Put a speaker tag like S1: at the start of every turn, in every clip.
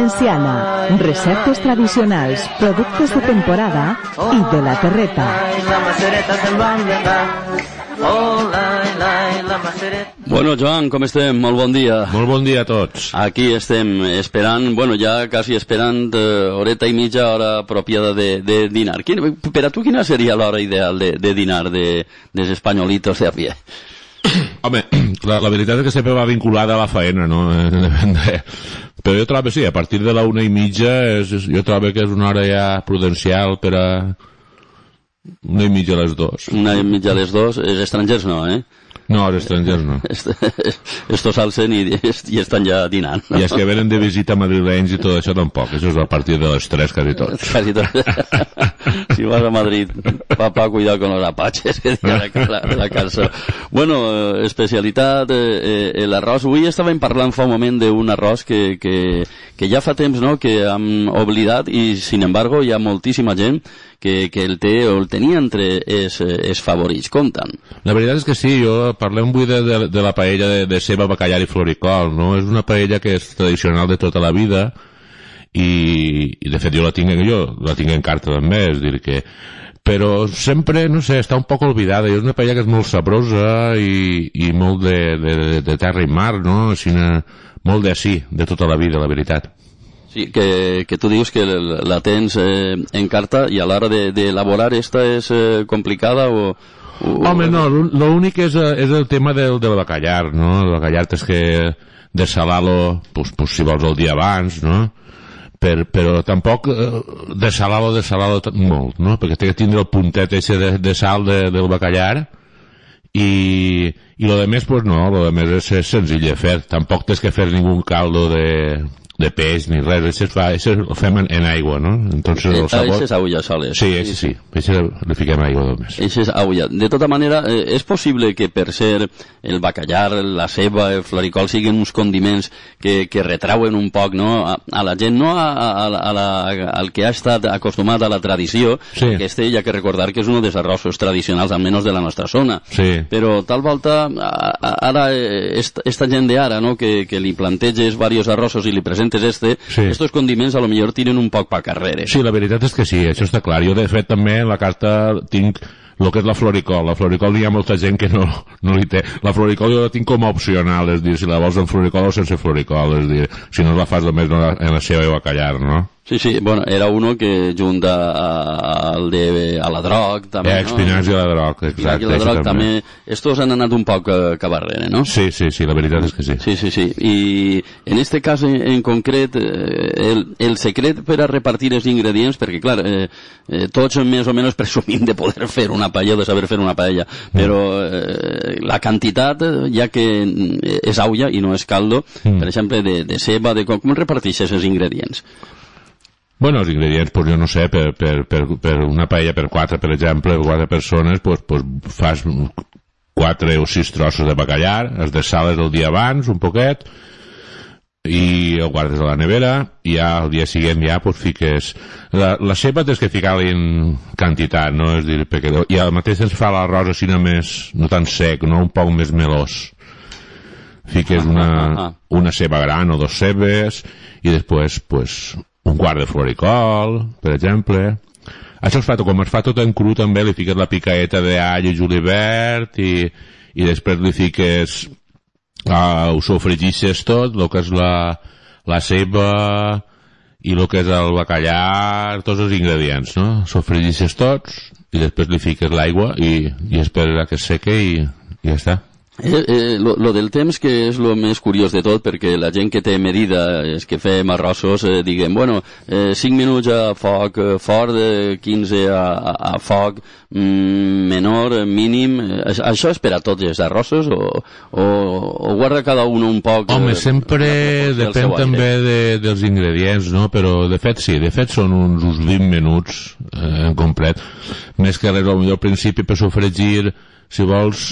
S1: valenciana, receptes tradicionals, productes de temporada i de la terreta.
S2: Bueno, Joan, com estem? Molt bon dia.
S3: Molt bon dia a tots.
S2: Aquí estem esperant, bueno, ja quasi esperant eh, horeta i mitja hora apropiada de, de dinar. Quin, per a tu quina seria l'hora ideal de, de dinar de, dels espanyolitos de a pie?
S3: Home, la, la veritat és que sempre va vinculada a la faena, no? De... Però jo trobo, sí, a partir de la una i mitja, és, és, jo trobo que és una hora ja prudencial per a... Una i mitja a les dos.
S2: Una i mitja a les dos, els estrangers no, eh?
S3: No, els estrangers no.
S2: Estos alcen i, i estan ja dinant.
S3: I els que venen de visita madrilenys i tot això tampoc. Això és a partir de les 3 quasi tots.
S2: Quasi tots. si vas a Madrid, papá, cuidado con los apaches, que diga la, la, la cançó. Bueno, eh, especialitat, eh, eh, l'arròs. Avui estàvem parlant fa un moment d'un arròs que, que, que ja fa temps no, que hem oblidat i, sin embargo, hi ha moltíssima gent que, que el té o el tenia entre els, els favorits. Com tant?
S3: La veritat és que sí, jo parlem avui de, de, de la paella de, de ceba, bacallà i floricol, no? És una paella que és tradicional de tota la vida i, i de fet jo la tinc, jo la tinc en carta també, és dir que però sempre, no sé, està un poc olvidada i és una paella que és molt sabrosa i, i molt de, de, de terra i mar, no? Així, molt d'ací, de tota la vida, la veritat.
S2: Sí, que, que tu dius que la tens eh, en carta i a l'hora d'elaborar de, esta és eh, complicada o, o...
S3: Home, no, l'únic és, eh, és el tema del, del bacallar, no? El bacallar és que desalar-lo, pues, pues, si vols el dia abans, no? Per, però tampoc eh, desalar-lo, desalar-lo molt, no? Perquè té que tindre el puntet ese de, de sal de, del bacallar i, i lo de més, pues no, lo de més és, és senzill de fer. Tampoc tens que fer ningú caldo de, de peix ni res, això es fa, això ho fem en, en aigua, no? Entonces el
S2: sabor... Això és aigua soles.
S3: Sí, sí, sí, això li fiquem aigua només.
S2: Això és aigua. De tota manera, eh, és possible que per ser el bacallar, la ceba, el floricol siguin uns condiments que, que retrauen un poc, no? A, a la gent, no a, a, a la, al que ha estat acostumat a la tradició,
S3: sí.
S2: hi ha que recordar que és un dels arrossos tradicionals, almenys de la nostra zona.
S3: Sí.
S2: Però tal volta, ara, esta, esta gent d'ara, no? Que, que li planteges diversos arrossos i li presenta presentes este,
S3: sí.
S2: estos condiments a lo millor tiren un poc pa carrere.
S3: Sí, la veritat és que sí, això està clar. Jo, de fet, també en la carta tinc el que és la floricol. La floricol hi ha molta gent que no, no li té. La floricol jo la tinc com a opcional, és dir, si la vols en floricol o sense floricol, és dir, si no la fas només en la seva bacallar, no?
S2: Sí, sí, bueno, era uno que junta al de a la droc, també,
S3: eh, no? i a la droc, exacte.
S2: I la droc també. Estos han anat un poc eh, cabarrere, no?
S3: Sí, sí, sí, la veritat és que sí.
S2: Sí, sí, sí. I en este cas en, en concret, eh, el, el secret per a repartir els ingredients, perquè clar, eh, eh, tots més o menys presumim de poder fer una paella, de saber fer una paella, mm. però eh, la quantitat, ja que és aulla i no és caldo, mm. per exemple, de, de ceba, de com, com reparteixes els ingredients?
S3: Bueno, els ingredients, pues jo no sé, per, per, per, per una paella per quatre, per exemple, per quatre persones, pues, pues fas quatre o sis trossos de bacallar, els desales el dia abans, un poquet, i el guardes a la nevera, i ja el dia següent ja pues, fiques... La, la ceba tens que ficar-li en quantitat, no? És dir, perquè, i al mateix ens fa l'arròs així més, no tan sec, no? Un poc més melós. Fiques una, una ceba gran o dos cebes, i després, pues, un quart de floricol, per exemple. Això es fa, com es fa tot en cru també, li fiques la picaeta d'all i julivert i, i després li fiques uh, ho sofregisses tot, el que és la, la ceba i el que és el bacallà, tots els ingredients, no? Sofregisses tots i després li fiques l'aigua i, i esperes que es seque i, i ja està.
S2: Eh, eh, lo, lo del temps que és lo més curiós de tot perquè la gent que té medida és que fem arrossos eh, diguem, bueno, eh, 5 minuts a foc eh, fort, eh, 15 a, a, a foc mm, menor, mínim eh, això és per a tots els arrossos o, o, o guarda cada un un poc
S3: Home, eh, sempre depèn també de, dels ingredients no? però de fet sí, de fet són uns, uns 20 minuts eh, en complet. Més que res, al principi per sofregir si vols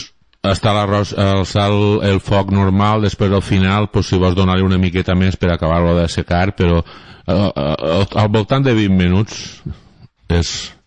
S3: està l'arròs, el sal, el foc normal, després al final, pues, si vols donar-li una miqueta més per acabar-lo de secar, però eh, eh, al voltant de 20 minuts és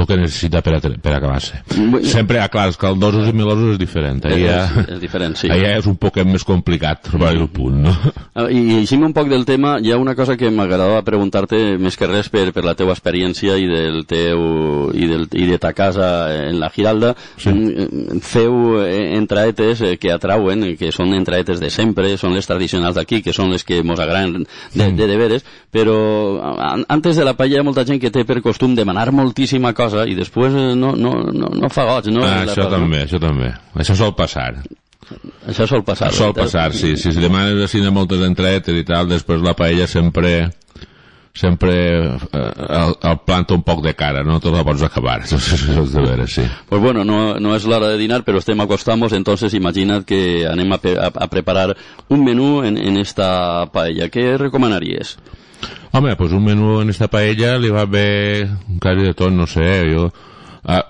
S3: el que necessita per, a, per acabar-se.
S2: Bueno.
S3: Sempre, ah, clar, els caldosos i melosos és diferent. Allà,
S2: És, és diferent, sí.
S3: allà és un poquet més complicat trobar el punt, no?
S2: Ah, I eixim un poc del tema, hi ha una cosa que m'agradava preguntar-te més que res per, per la teua experiència i del teu i, del, i de ta casa en la Giralda.
S3: Sí.
S2: Mm, Feu eh, entraetes eh, que atrauen, eh, que són entraetes de sempre, són les tradicionals d'aquí, que són les que mos agraden de, de, de veres, però an- antes de la paella hi ha molta gent que té per costum demanar moltíssima cosa i després eh, no, no, no, no fa goig, no?
S3: Ah, això
S2: cosa,
S3: també, això també. Això sol passar.
S2: Això sol passar.
S3: Sol
S2: veritat?
S3: passar, sí. Si, si demanes així de moltes entretes i tal, després la paella sempre sempre eh, el, el planta un poc de cara, no? Tot la pots acabar, això, això és de veres, sí.
S2: Pues bueno, no, no es la hora de dinar, pero estem acostamos, entonces imaginad que anem a, a, a preparar un menú en, en esta paella. ¿Qué recomanaries?
S3: Home, pues un menú en esta paella li va bé quasi de tot, no sé, jo... Ah,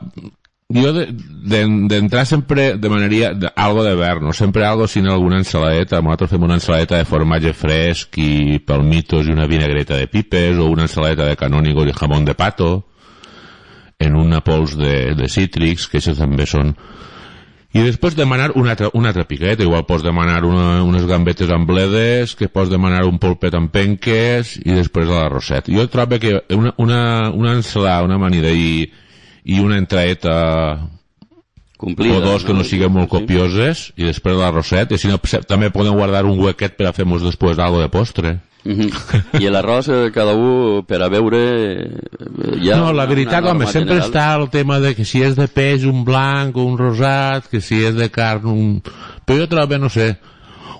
S3: jo de- de- d'entrar sempre demanaria de, algo de verd, no? Sempre algo sin alguna ensaladeta. Nosaltres fem una ensaladeta de formatge fresc i palmitos i una vinagreta de pipes o una ensaladeta de canónigos i jamón de pato en una pols de, de cítrics, que això també són i després demanar una altra, una altra piqueta, igual pots demanar una, unes gambetes amb bledes, que pots demanar un polpet amb penques i després a l'arrosset. Jo trobo que una, una, una ensalada, una amanida i, i una entraeta
S2: Complida,
S3: o dos que no siguin molt copioses i després l'arrosset, i si no també podem guardar un huequet per a fer-nos després algo de postre.
S2: Mhm. I l'arròs, eh, cada un per a veure... eh, ha
S3: no, la veritat, home, sempre
S2: general.
S3: està el tema de que si és de peix, un blanc o un rosat, que si és de carn, un... Però jo trobo, no sé,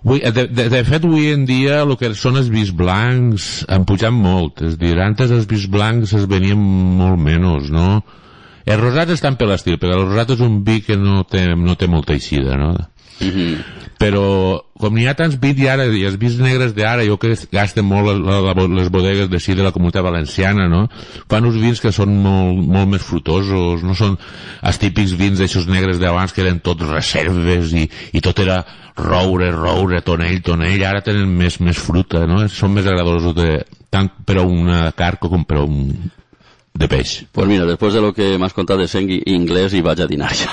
S3: Avui, de, de, de fet, avui en dia el que són els vins blancs han pujat molt. És dir, antes els vins blancs es venien molt menys, no? Els rosats estan per l'estil, perquè el rosat és un vi que no té, no té molta eixida, no?
S2: Mhm.
S3: però com n'hi ha tants vins i ara, i els vins negres d'ara, jo que gasten molt la, la, la, les bodegues de sí de la comunitat valenciana, no? Fan uns vins que són molt, molt més frutosos, no són els típics vins d'aixòs negres d'abans que eren tots reserves i, i tot era roure, roure, tonell, tonell, ara tenen més, més fruta, no? Són més agradarosos de, tant per a una carn com per a un de peix.
S2: Pues mira, después de lo que m'has contat de seng i- inglès i vaig a dinar ja.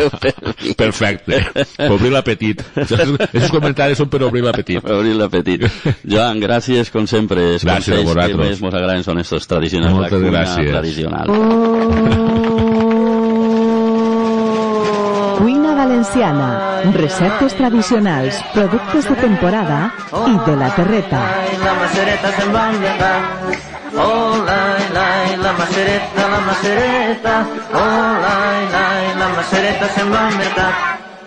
S3: Perfecte. Per obrir l'apetit. Esos comentaris són per obrir l'apetit.
S2: Per obrir l'apetit. Joan, gràcies com sempre. Els
S3: Gràcies a
S2: consells que
S3: vosaltres.
S2: més mos agraden són estos tradicionals.
S3: Moltes
S2: la
S3: gràcies.
S2: tradicional.
S1: Cuina valenciana, receptes tradicionals, productes de temporada i de la terreta.
S4: La macereta se'n va. Oh, lai, lai, la macereta, la macereta. Oh, lai, lai, la macereta se'n va al.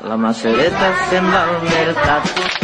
S4: La macereta se'n va al.